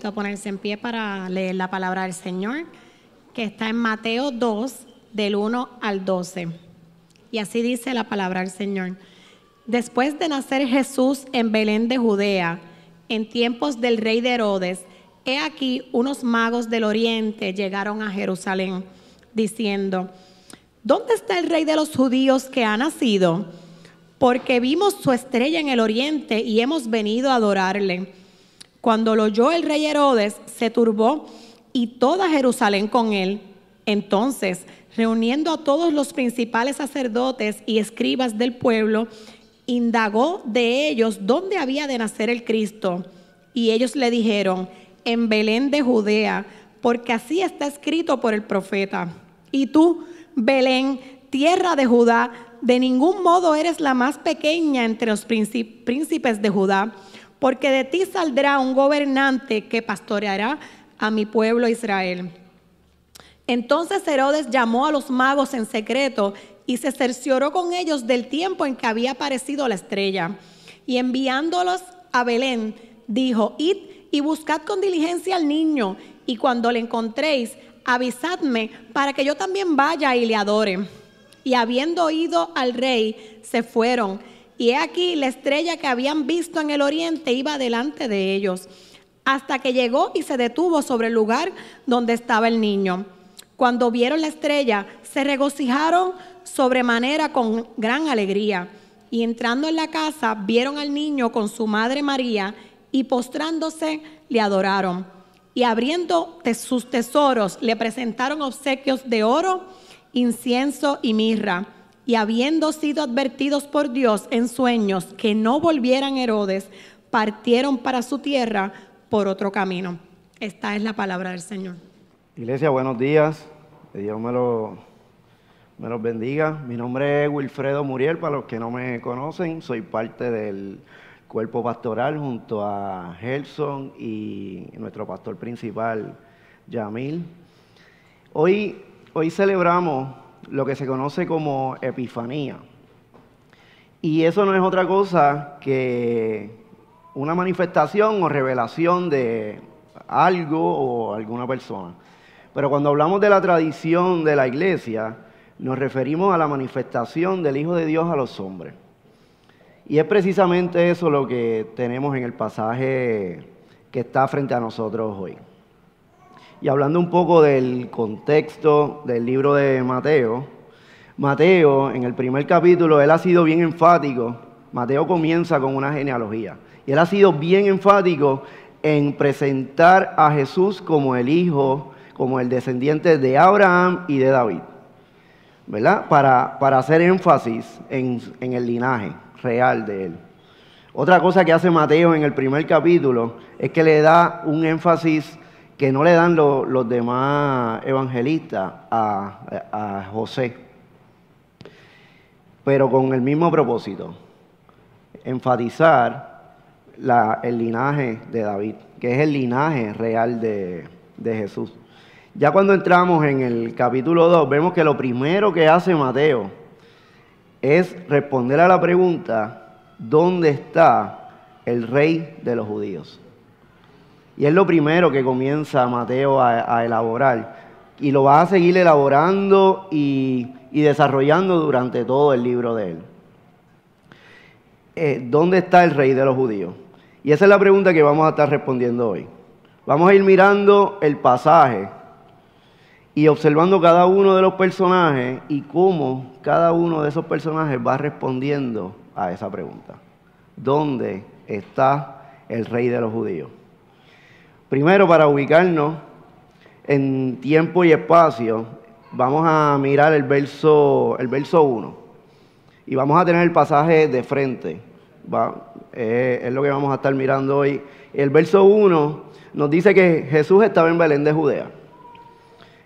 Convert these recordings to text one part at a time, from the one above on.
a ponerse en pie para leer la palabra del Señor, que está en Mateo 2, del 1 al 12. Y así dice la palabra del Señor. Después de nacer Jesús en Belén de Judea, en tiempos del rey de Herodes, he aquí unos magos del oriente llegaron a Jerusalén, diciendo, ¿dónde está el rey de los judíos que ha nacido? Porque vimos su estrella en el oriente y hemos venido a adorarle. Cuando lo oyó el rey Herodes, se turbó y toda Jerusalén con él. Entonces, reuniendo a todos los principales sacerdotes y escribas del pueblo, indagó de ellos dónde había de nacer el Cristo. Y ellos le dijeron, en Belén de Judea, porque así está escrito por el profeta. Y tú, Belén, tierra de Judá, de ningún modo eres la más pequeña entre los príncipes de Judá porque de ti saldrá un gobernante que pastoreará a mi pueblo Israel. Entonces Herodes llamó a los magos en secreto y se cercioró con ellos del tiempo en que había aparecido la estrella. Y enviándolos a Belén, dijo, id y buscad con diligencia al niño, y cuando le encontréis, avisadme para que yo también vaya y le adore. Y habiendo oído al rey, se fueron y he aquí la estrella que habían visto en el oriente iba delante de ellos, hasta que llegó y se detuvo sobre el lugar donde estaba el niño. Cuando vieron la estrella, se regocijaron sobremanera con gran alegría. Y entrando en la casa, vieron al niño con su madre María, y postrándose, le adoraron. Y abriendo sus tesoros, le presentaron obsequios de oro, incienso y mirra. Y habiendo sido advertidos por Dios en sueños que no volvieran Herodes, partieron para su tierra por otro camino. Esta es la palabra del Señor. Iglesia, buenos días. Dios me, lo, me los bendiga. Mi nombre es Wilfredo Muriel, para los que no me conocen. Soy parte del cuerpo pastoral junto a Gelson y nuestro pastor principal, Yamil. Hoy, hoy celebramos lo que se conoce como epifanía. Y eso no es otra cosa que una manifestación o revelación de algo o alguna persona. Pero cuando hablamos de la tradición de la iglesia, nos referimos a la manifestación del Hijo de Dios a los hombres. Y es precisamente eso lo que tenemos en el pasaje que está frente a nosotros hoy. Y hablando un poco del contexto del libro de Mateo, Mateo en el primer capítulo, él ha sido bien enfático. Mateo comienza con una genealogía. Y él ha sido bien enfático en presentar a Jesús como el hijo, como el descendiente de Abraham y de David. ¿Verdad? Para, para hacer énfasis en, en el linaje real de él. Otra cosa que hace Mateo en el primer capítulo es que le da un énfasis que no le dan los demás evangelistas a, José, pero con el mismo propósito, enfatizar el linaje de David, que es el linaje real de, de Jesús. Ya cuando entramos en el capítulo 2, vemos que lo primero que hace Mateo es responder a la pregunta, ¿dónde está el rey de los judíos? Y es lo primero que comienza Mateo a, elaborar. Y lo va a seguir elaborando y, desarrollando durante todo el libro de él. Eh, ¿Dónde está el rey de los judíos? Y esa es la pregunta que vamos a estar respondiendo hoy. Vamos a ir mirando el pasaje y observando cada uno de los personajes y cómo cada uno de esos personajes va respondiendo a esa pregunta. ¿Dónde está el rey de los judíos? Primero, para ubicarnos en tiempo y espacio, vamos a mirar el verso, el verso 1. Y vamos a tener el pasaje de frente. Eh, es lo que vamos a estar mirando hoy. El verso 1 nos dice que Jesús estaba en Belén de Judea.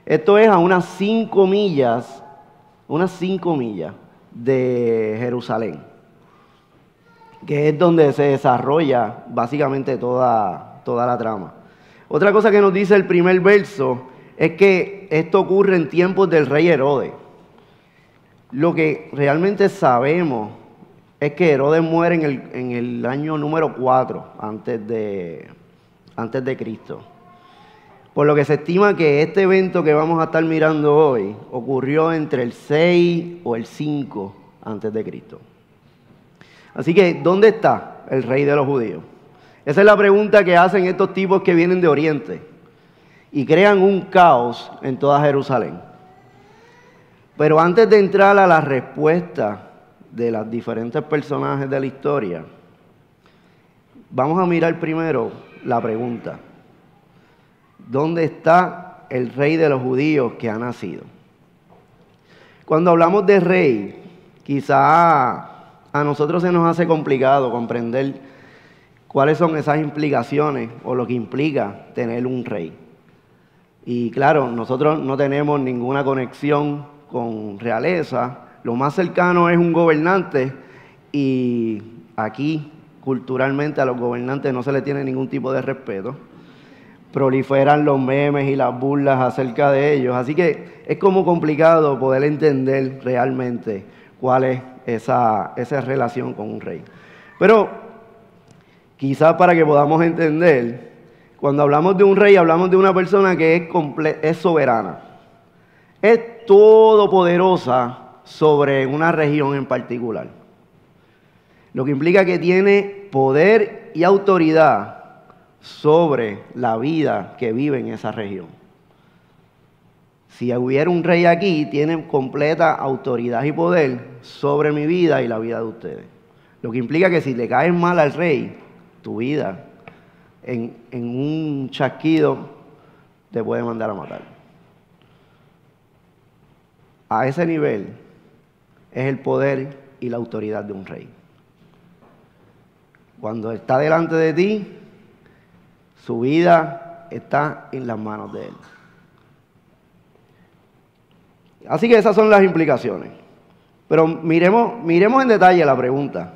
Esto es a unas cinco millas, unas cinco millas de Jerusalén, que es donde se desarrolla básicamente toda, toda la trama. Otra cosa que nos dice el primer verso es que esto ocurre en tiempos del rey Herodes. Lo que realmente sabemos es que Herodes muere en el, año número 4 antes de, antes de Cristo. Por lo que se estima que este evento que vamos a estar mirando hoy ocurrió entre el 6 o el 5 antes de Cristo. Así que, ¿dónde está el rey de los judíos? Esa es la pregunta que hacen estos tipos que vienen de Oriente y crean un caos en toda Jerusalén. Pero antes de entrar a la respuesta de los diferentes personajes de la historia, vamos a mirar primero la pregunta. ¿Dónde está el rey de los judíos que ha nacido? Cuando hablamos de rey, quizá a nosotros se nos hace complicado comprender cuáles son esas implicaciones o lo que implica tener un rey. Y claro, nosotros no tenemos ninguna conexión con realeza, lo más cercano es un gobernante y aquí culturalmente a los gobernantes no se le tiene ningún tipo de respeto. Proliferan los memes y las burlas acerca de ellos, así que es como complicado poder entender realmente cuál es esa, esa relación con un rey. Pero quizás para que podamos entender, cuando hablamos de un rey hablamos de una persona que es, soberana es todopoderosa sobre una región en particular. Lo que implica que tiene poder y autoridad sobre la vida que vive en esa región. Si hubiera un rey aquí, tiene completa autoridad y poder sobre mi vida y la vida de ustedes. Lo que implica que si le caes mal al rey, tu vida en, en un chasquido te puede mandar a matar a ese nivel es el poder y la autoridad de un rey. Cuando está delante de ti, su vida está en las manos de él. Así que esas son las implicaciones. Pero miremos, miremos en detalle la pregunta.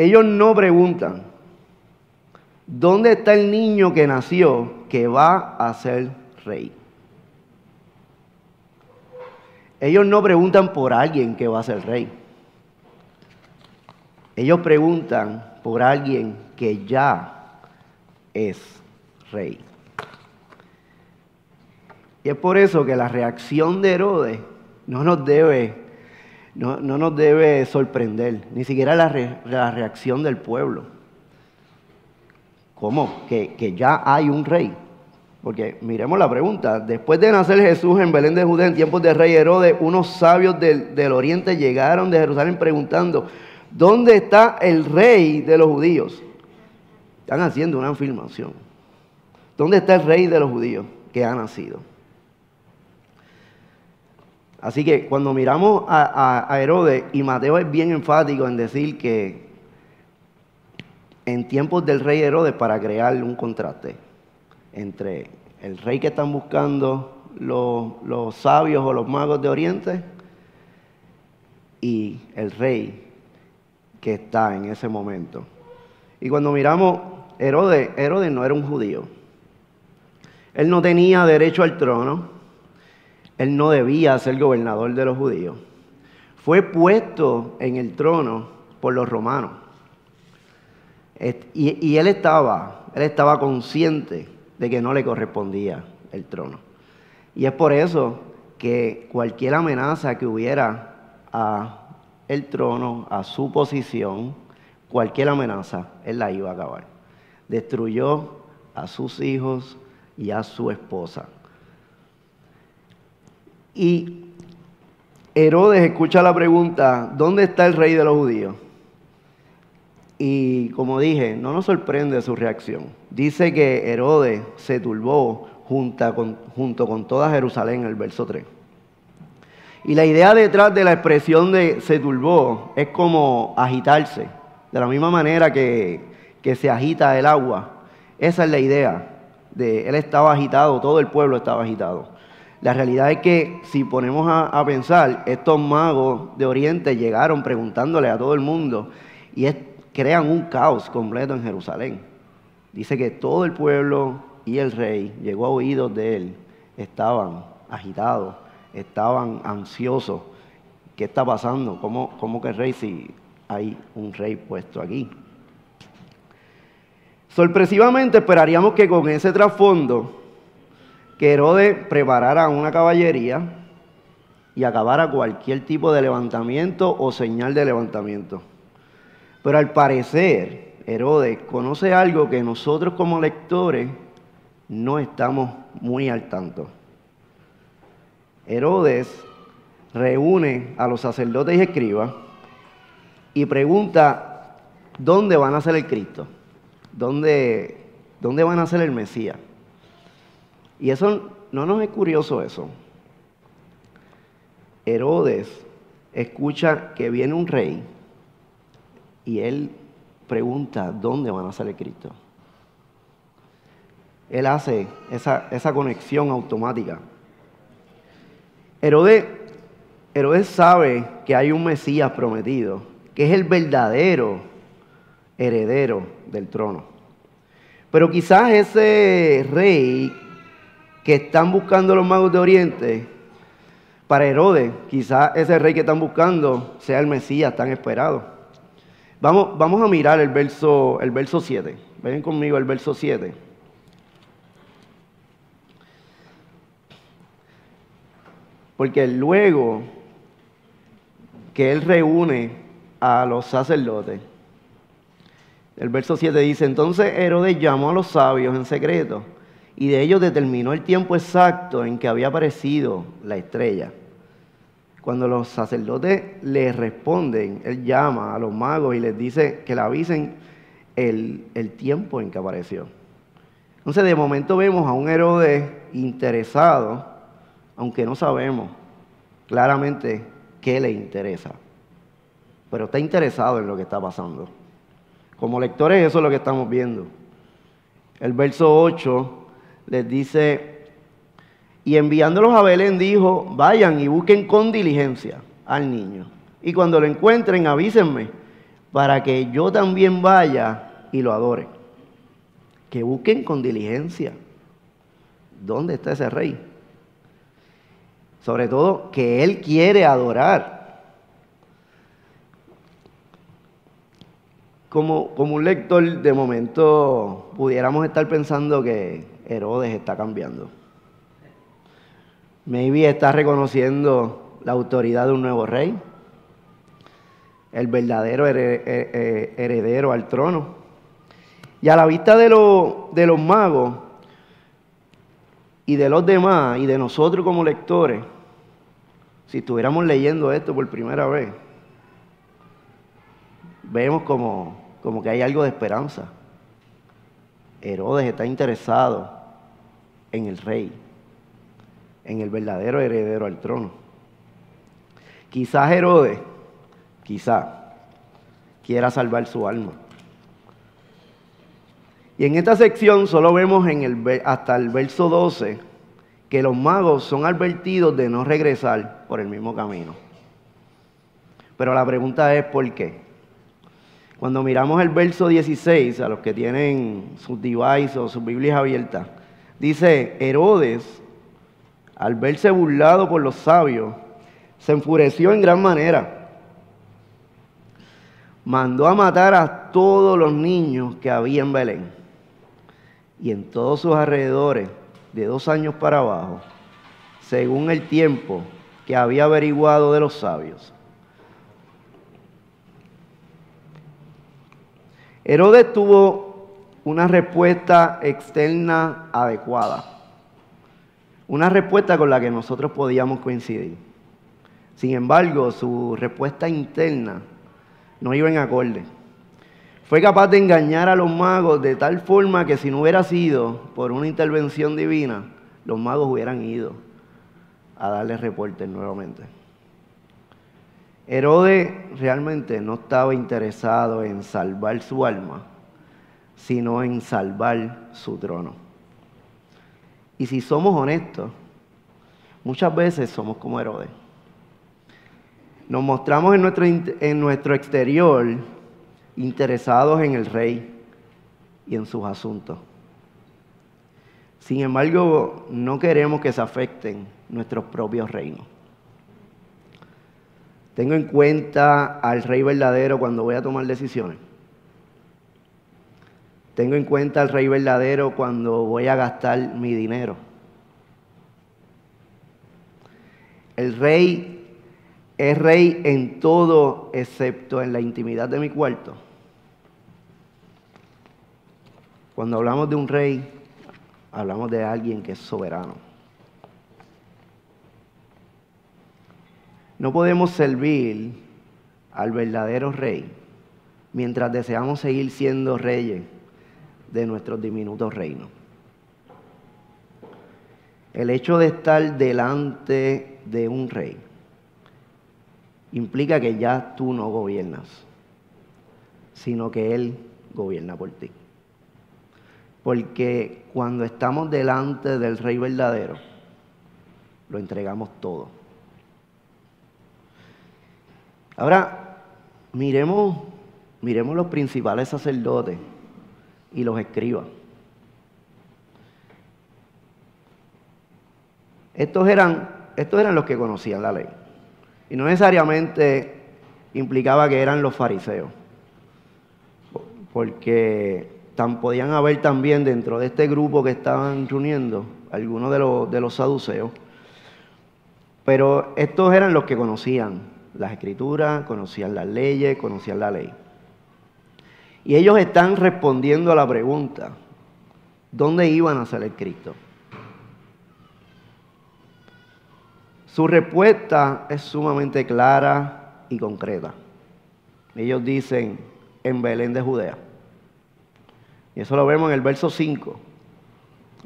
Ellos no preguntan, ¿dónde está el niño que nació que va a ser rey? Ellos no preguntan por alguien que va a ser rey. Ellos preguntan por alguien que ya es rey. Y es por eso que la reacción de Herodes no nos debe, no, nos debe sorprender, ni siquiera la, reacción del pueblo. ¿Cómo? Que, que ya hay un rey. Porque miremos la pregunta. Después de nacer Jesús en Belén de Judea en tiempos de rey Herodes, unos sabios del, del, oriente llegaron de Jerusalén preguntando, ¿dónde está el rey de los judíos? Están haciendo una afirmación. ¿Dónde está el rey de los judíos que ha nacido? Así que cuando miramos a, Herodes, y Mateo es bien enfático en decir que en tiempos del rey Herodes para crear un contraste entre el rey que están buscando los, sabios o los magos de Oriente y el rey que está en ese momento. Y cuando miramos, Herodes, Herodes no era un judío. Él no tenía derecho al trono. Él no debía ser gobernador de los judíos. Fue puesto en el trono por los romanos. Y, él estaba, él estaba consciente de que no le correspondía el trono. Y es por eso que cualquier amenaza que hubiera a el trono, a su posición, cualquier amenaza, él la iba a acabar. Destruyó a sus hijos y a su esposa. Y Herodes escucha la pregunta, ¿dónde está el rey de los judíos? Y como dije, no nos sorprende su reacción. Dice que Herodes se turbó junto con, junto con toda Jerusalén, el verso 3. Y la idea detrás de la expresión de se turbó es como agitarse, de la misma manera que, se agita el agua. Esa es la idea. De, él estaba agitado, todo el pueblo estaba agitado. La realidad es que si ponemos a, pensar, estos magos de Oriente llegaron preguntándole a todo el mundo, y crean un caos completo en Jerusalén. Dice que todo el pueblo y el rey llegó a oídos de él, estaban agitados, estaban ansiosos. ¿Qué está pasando? ¿Cómo, que el rey si hay un rey puesto aquí? Sorpresivamente esperaríamos que con ese trasfondo, que Herodes preparara una caballería y acabara cualquier tipo de levantamiento o señal de levantamiento. Pero al parecer, Herodes conoce algo que nosotros como lectores no estamos muy al tanto. Herodes reúne a los sacerdotes y escribas y pregunta, ¿dónde van a ser el Cristo? ¿Dónde, ¿Dónde van a ser el Mesías? Y eso no nos es curioso eso. Herodes escucha que viene un rey y él pregunta, ¿dónde van a el Cristo? Él hace esa, esa conexión automática. Herodes, Herodes sabe que hay un Mesías prometido, que es el verdadero heredero del trono. Pero quizás ese rey que están buscando los magos de Oriente, para Herodes, quizás ese rey que están buscando sea el Mesías tan esperado. Vamos, vamos a mirar el verso, el verso 7. Ven conmigo el verso 7. Porque luego que él reúne a los sacerdotes, el verso 7 dice, entonces Herodes llamó a los sabios en secreto y de ellos determinó el tiempo exacto en que había aparecido la estrella. Cuando los sacerdotes le responden, él llama a los magos y les dice que le avisen el, el tiempo en que apareció. Entonces de momento vemos a un Herodes interesado, aunque no sabemos claramente qué le interesa, pero está interesado en lo que está pasando. Como lectores eso es lo que estamos viendo. El verso 8 les dice, y enviándolos a Belén dijo, vayan y busquen con diligencia al niño. Y cuando lo encuentren, avísenme para que yo también vaya y lo adore. Que busquen con diligencia. ¿Dónde está ese rey? Sobre todo que él quiere adorar. Como, como un lector, de momento pudiéramos estar pensando que Herodes está cambiando. Maybe está reconociendo la autoridad de un nuevo rey, el verdadero heredero al trono. Y a la vista de, de los magos y de los demás y de nosotros como lectores, si estuviéramos leyendo esto por primera vez, vemos como, como que hay algo de esperanza. Herodes está interesado en el rey, en el verdadero heredero al trono. Quizás Herodes, quizás, quiera salvar su alma. Y en esta sección solo vemos en el, hasta el verso 12 que los magos son advertidos de no regresar por el mismo camino. Pero la pregunta es ¿por qué? Cuando miramos el verso 16, a los que tienen sus devices o sus Biblias abiertas, dice, Herodes, al verse burlado por los sabios, se enfureció en gran manera. Mandó a matar a todos los niños que había en Belén y en todos sus alrededores, de dos años para abajo, según el tiempo que había averiguado de los sabios. Herodes tuvo una respuesta externa adecuada, una respuesta con la que nosotros podíamos coincidir. Sin embargo, su respuesta interna no iba en acorde. Fue capaz de engañar a los magos de tal forma que si no hubiera sido por una intervención divina, los magos hubieran ido a darle reportes nuevamente. Herodes realmente no estaba interesado en salvar su alma, sino en salvar su trono. Y si somos honestos, muchas veces somos como Herodes. Nos mostramos en nuestro, en nuestro exterior interesados en el rey y en sus asuntos. Sin embargo, no queremos que se afecten nuestros propios reinos. Tengo en cuenta al rey verdadero cuando voy a tomar decisiones. Tengo en cuenta al rey verdadero cuando voy a gastar mi dinero. El rey es rey en todo excepto en la intimidad de mi cuarto. Cuando hablamos de un rey, hablamos de alguien que es soberano. No podemos servir al verdadero rey mientras deseamos seguir siendo reyes de nuestros diminutos reinos. El hecho de estar delante de un rey implica que ya tú no gobiernas, sino que Él gobierna por ti. Porque cuando estamos delante del rey verdadero, lo entregamos todo. Ahora, miremos, miremos los principales sacerdotes y los escribas. Estos eran, estos eran los que conocían la ley. Y no necesariamente implicaba que eran los fariseos. Porque podían haber también dentro de este grupo que estaban reuniendo algunos de los saduceos. Pero estos eran los que conocían las escrituras, conocían las leyes, conocían la ley. Y ellos están respondiendo a la pregunta, ¿dónde iban a salir Cristo? Su respuesta es sumamente clara y concreta. Ellos dicen, en Belén de Judea. Y eso lo vemos en el verso 5.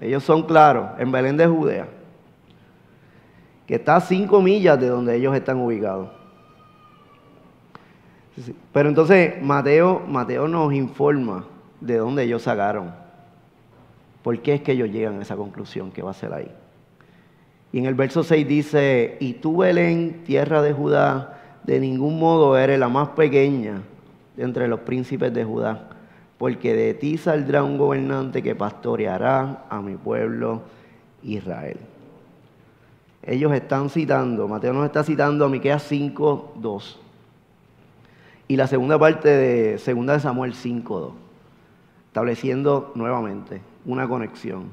Ellos son claros, en Belén de Judea, que está a cinco millas de donde ellos están ubicados. Pero entonces Mateo, Mateo nos informa de dónde ellos sacaron. ¿Por qué es que ellos llegan a esa conclusión que va a ser ahí? Y en el verso 6 dice, y tú Belén, tierra de Judá, de ningún modo eres la más pequeña entre los príncipes de Judá, porque de ti saldrá un gobernante que pastoreará a mi pueblo Israel. Ellos están citando, Mateo nos está citando a Miqueas 5, 2 y la segunda parte de 2 de Samuel 5.2, estableciendo nuevamente una conexión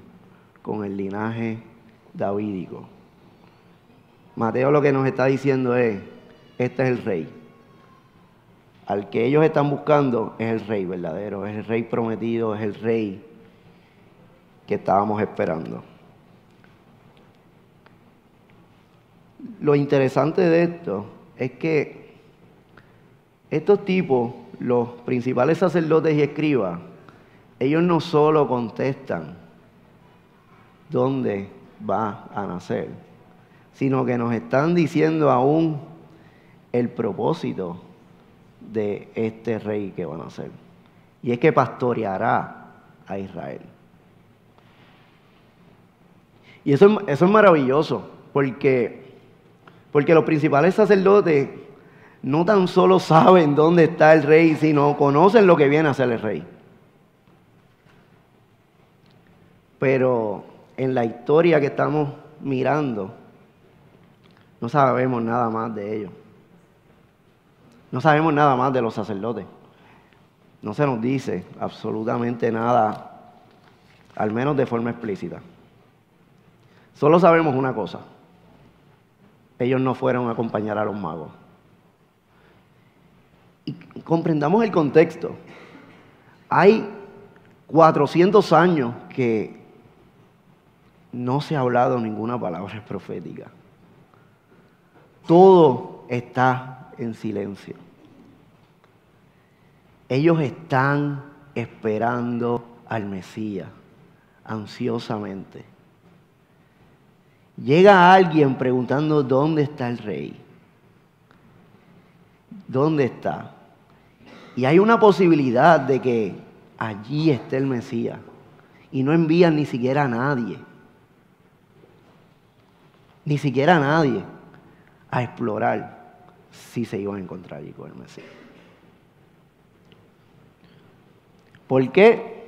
con el linaje davídico. Mateo lo que nos está diciendo es, este es el rey. Al que ellos están buscando es el rey verdadero, es el rey prometido, es el rey que estábamos esperando. Lo interesante de esto es que estos tipos, los principales sacerdotes y escribas, ellos no solo contestan dónde va a nacer, sino que nos están diciendo aún el propósito de este rey que va a nacer. Y es que pastoreará a Israel. Y eso, es maravilloso, porque, porque los principales sacerdotes no tan solo saben dónde está el rey, sino conocen lo que viene a ser el rey. Pero en la historia que estamos mirando, no sabemos nada más de ellos. No sabemos nada más de los sacerdotes. No se nos dice absolutamente nada, al menos de forma explícita. Solo sabemos una cosa. Ellos no fueron a acompañar a los magos comprendamos el contexto. Hay 400 años que no se ha hablado ninguna palabra profética. Todo está en silencio. Ellos están esperando al Mesías ansiosamente. Llega alguien preguntando dónde está el rey. ¿Dónde está? Y hay una posibilidad de que allí esté el Mesías. Y no envían ni siquiera a nadie. Ni siquiera a nadie a explorar si se iban a encontrar allí con el Mesías. ¿Por qué?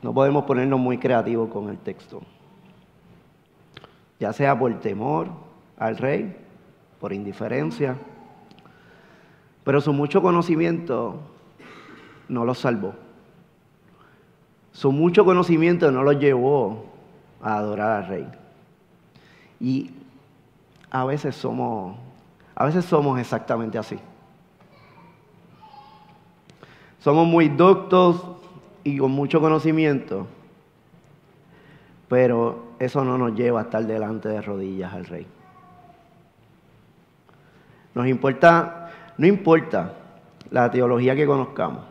No podemos ponernos muy creativos con el texto. Ya sea por temor al rey por indiferencia, pero su mucho conocimiento no los salvó. Su mucho conocimiento no los llevó a adorar al rey. Y a veces somos, a veces somos exactamente así. Somos muy doctos y con mucho conocimiento, pero eso no nos lleva a estar delante de rodillas al rey. Nos importa, no importa la teología que conozcamos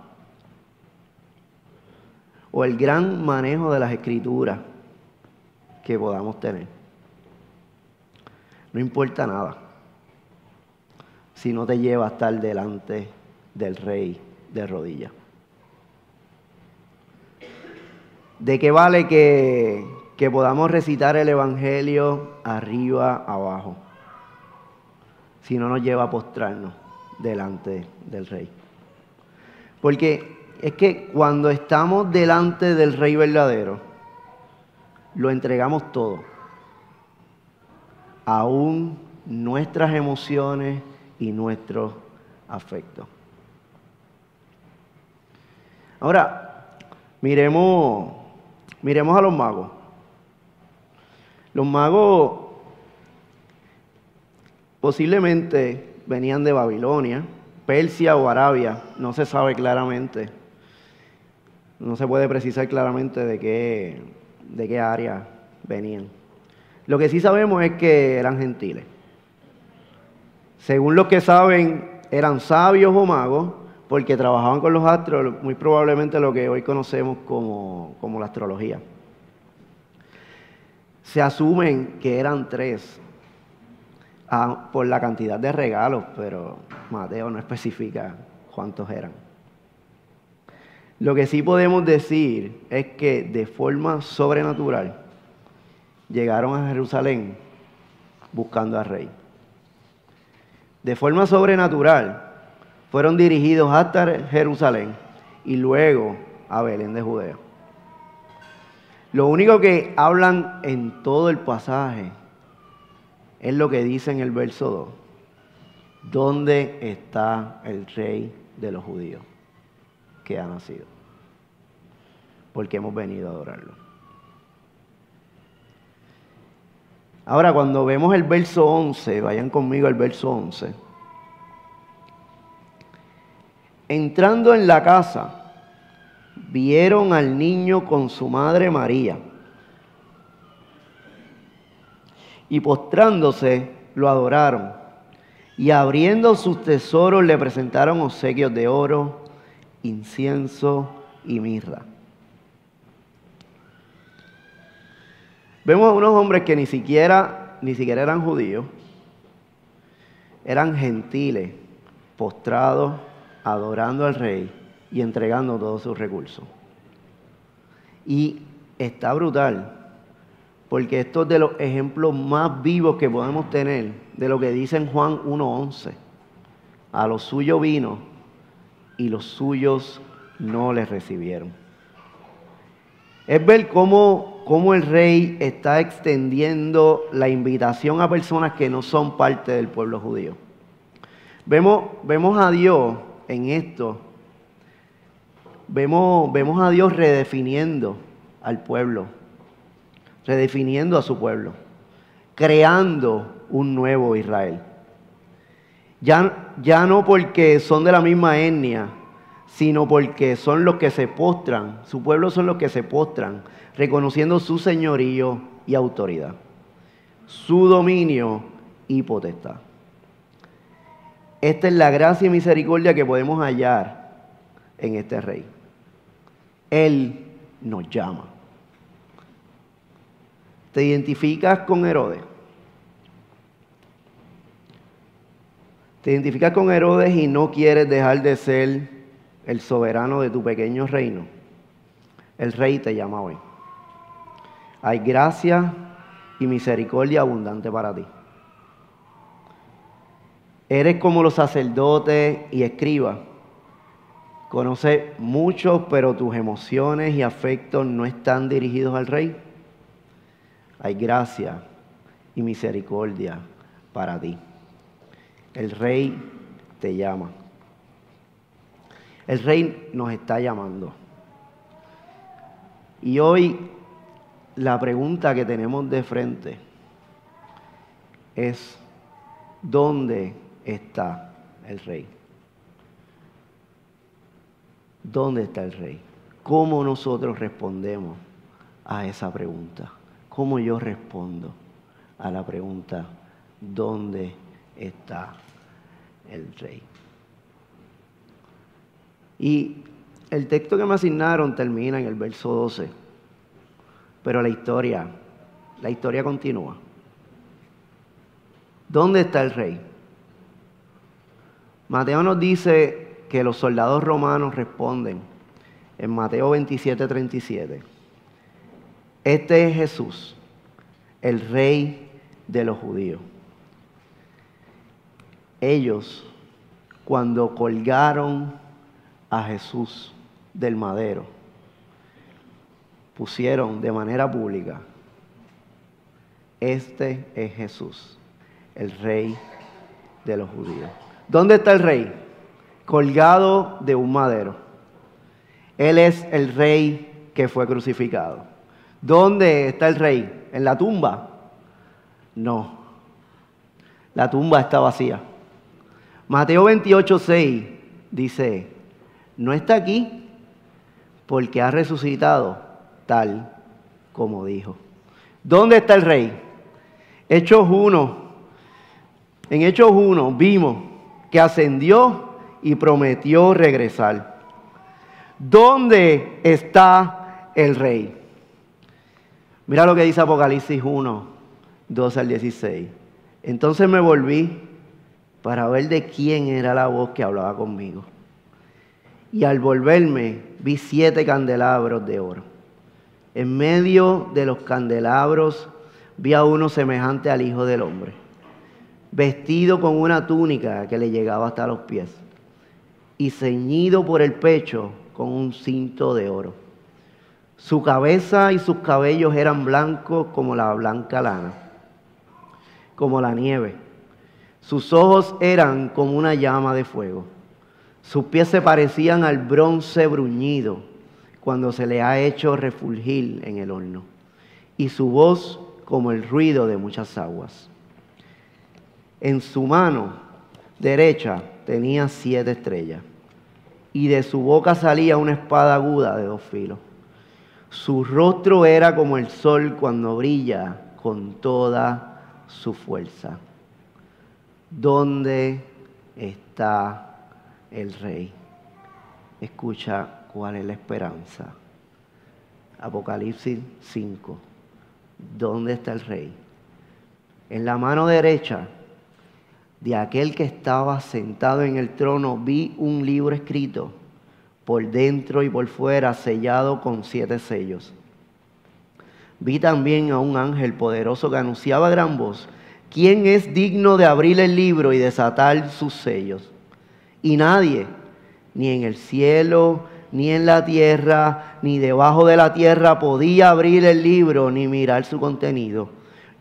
o el gran manejo de las escrituras que podamos tener. No importa nada si no te lleva a estar delante del rey de rodillas. ¿De qué vale que, podamos recitar el Evangelio arriba, abajo? Si no nos lleva a postrarnos delante del rey. Porque es que cuando estamos delante del rey verdadero, lo entregamos todo. Aún nuestras emociones y nuestros afectos. Ahora, miremos, miremos a los magos. Los magos posiblemente venían de Babilonia, Persia o Arabia, no se sabe claramente. No se puede precisar claramente de qué, de qué área venían. Lo que sí sabemos es que eran gentiles. Según los que saben, eran sabios o magos, porque trabajaban con los astros, muy probablemente lo que hoy conocemos como, como la astrología. Se asumen que eran tres ah, por la cantidad de regalos, pero Mateo no especifica cuántos eran. Lo que sí podemos decir es que de forma sobrenatural llegaron a Jerusalén buscando al rey. De forma sobrenatural fueron dirigidos hasta Jerusalén y luego a Belén de Judea. Lo único que hablan en todo el pasaje es lo que dice en el verso 2. ¿Dónde está el rey de los judíos que ha nacido? Porque hemos venido a adorarlo. Ahora, cuando vemos el verso 11, vayan conmigo al verso 11. Entrando en la casa, vieron al niño con su madre María. Y postrándose, lo adoraron. Y abriendo sus tesoros, le presentaron obsequios de oro, incienso y mirra. Vemos a unos hombres que ni siquiera, ni siquiera eran judíos, eran gentiles, postrados, adorando al rey y entregando todos sus recursos. Y está brutal, porque esto es de los ejemplos más vivos que podemos tener de lo que dice en Juan 1.11. A los suyos vino y los suyos no les recibieron. Es ver cómo cómo el rey está extendiendo la invitación a personas que no son parte del pueblo judío. Vemos, vemos a Dios en esto, vemos, vemos a Dios redefiniendo al pueblo, redefiniendo a su pueblo, creando un nuevo Israel. Ya, ya no porque son de la misma etnia, sino porque son los que se postran, su pueblo son los que se postran, reconociendo su señorío y autoridad, su dominio y potestad. Esta es la gracia y misericordia que podemos hallar en este rey. Él nos llama. ¿Te identificas con Herodes? ¿Te identificas con Herodes y no quieres dejar de ser el soberano de tu pequeño reino? El rey te llama hoy hay gracia y misericordia abundante para ti. Eres como los sacerdotes y escribas. Conoces mucho, pero tus emociones y afectos no están dirigidos al rey. Hay gracia y misericordia para ti. El rey te llama. El rey nos está llamando. Y hoy la pregunta que tenemos de frente es, ¿dónde está el rey? ¿Dónde está el rey? ¿Cómo nosotros respondemos a esa pregunta? ¿Cómo yo respondo a la pregunta, ¿dónde está el rey? Y el texto que me asignaron termina en el verso 12, pero la historia, la historia continúa. ¿Dónde está el rey? Mateo nos dice que los soldados romanos responden en Mateo 27, 37. Este es Jesús, el rey de los judíos. Ellos, cuando colgaron a Jesús del madero, pusieron de manera pública, este es Jesús, el rey de los judíos. ¿Dónde está el rey? Colgado de un madero. Él es el rey que fue crucificado. ¿Dónde está el rey? ¿En la tumba? No. La tumba está vacía. Mateo 28, 6 dice, no está aquí porque ha resucitado tal como dijo. ¿Dónde está el rey? Hechos 1. En Hechos 1 vimos que ascendió y prometió regresar. ¿Dónde está el rey? Mira lo que dice Apocalipsis 1, 12 al 16. Entonces me volví para ver de quién era la voz que hablaba conmigo. Y al volverme vi siete candelabros de oro. En medio de los candelabros vi a uno semejante al Hijo del Hombre, vestido con una túnica que le llegaba hasta los pies y ceñido por el pecho con un cinto de oro. Su cabeza y sus cabellos eran blancos como la blanca lana, como la nieve. Sus ojos eran como una llama de fuego sus pies se parecían al bronce bruñido cuando se le ha hecho refulgir en el horno, y su voz como el ruido de muchas aguas. En su mano derecha tenía siete estrellas, y de su boca salía una espada aguda de dos filos. Su rostro era como el sol cuando brilla con toda su fuerza. ¿Dónde está el rey. Escucha cuál es la esperanza. Apocalipsis 5. ¿Dónde está el rey? En la mano derecha de aquel que estaba sentado en el trono vi un libro escrito por dentro y por fuera, sellado con siete sellos. Vi también a un ángel poderoso que anunciaba a gran voz, ¿quién es digno de abrir el libro y desatar sus sellos? Y nadie, ni en el cielo, ni en la tierra, ni debajo de la tierra, podía abrir el libro ni mirar su contenido.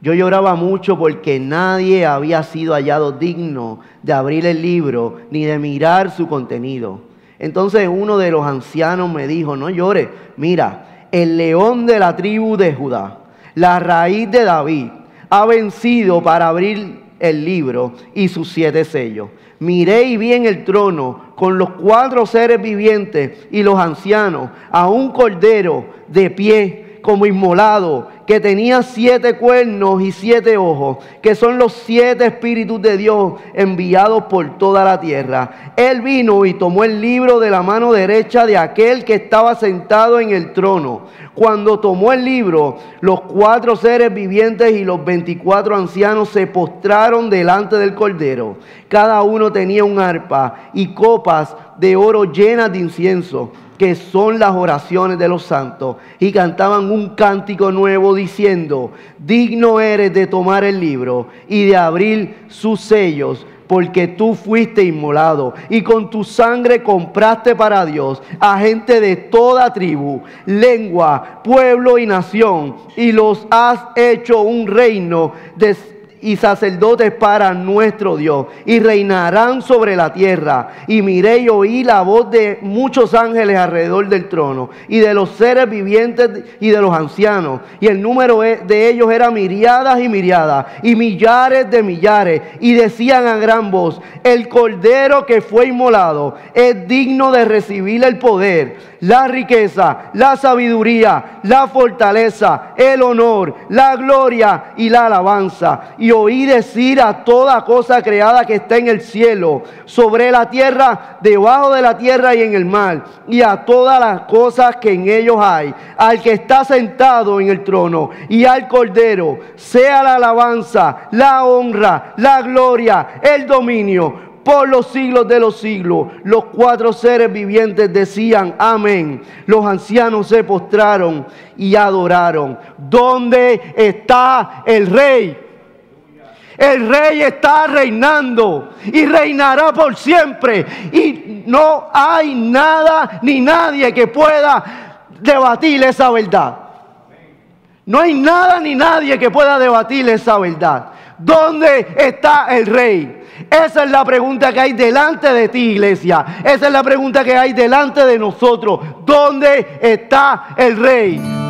Yo lloraba mucho porque nadie había sido hallado digno de abrir el libro ni de mirar su contenido. Entonces uno de los ancianos me dijo, no llores, mira, el león de la tribu de Judá, la raíz de David, ha vencido para abrir el libro y sus siete sellos. Miré y vi en el trono con los cuatro seres vivientes y los ancianos a un cordero de pie como inmolado, que tenía siete cuernos y siete ojos, que son los siete espíritus de Dios enviados por toda la tierra. Él vino y tomó el libro de la mano derecha de aquel que estaba sentado en el trono. Cuando tomó el libro, los cuatro seres vivientes y los veinticuatro ancianos se postraron delante del cordero. Cada uno tenía un arpa y copas de oro llenas de incienso que son las oraciones de los santos, y cantaban un cántico nuevo diciendo, digno eres de tomar el libro y de abrir sus sellos, porque tú fuiste inmolado y con tu sangre compraste para Dios a gente de toda tribu, lengua, pueblo y nación, y los has hecho un reino de y sacerdotes para nuestro Dios, y reinarán sobre la tierra. Y miré y oí la voz de muchos ángeles alrededor del trono, y de los seres vivientes y de los ancianos. Y el número e, de ellos era miriadas y miriadas, y millares de millares. Y decían a gran voz, el cordero que fue inmolado es digno de recibir el poder la riqueza, la sabiduría, la fortaleza, el honor, la gloria y la alabanza. Oí decir a toda cosa creada que está en el cielo, sobre la tierra, debajo de la tierra y en el mar, y a todas las cosas que en ellos hay, al que está sentado en el trono y al cordero, sea la alabanza, la honra, la gloria, el dominio por los siglos de los siglos. Los cuatro seres vivientes decían amén. Los ancianos se postraron y adoraron. ¿Dónde está el rey? El rey está reinando y reinará por siempre. Y no hay nada ni nadie que pueda debatir esa verdad. No hay nada ni nadie que pueda debatir esa verdad. ¿Dónde está el rey? Esa es la pregunta que hay delante de ti, iglesia. Esa es la pregunta que hay delante de nosotros. ¿Dónde está el rey?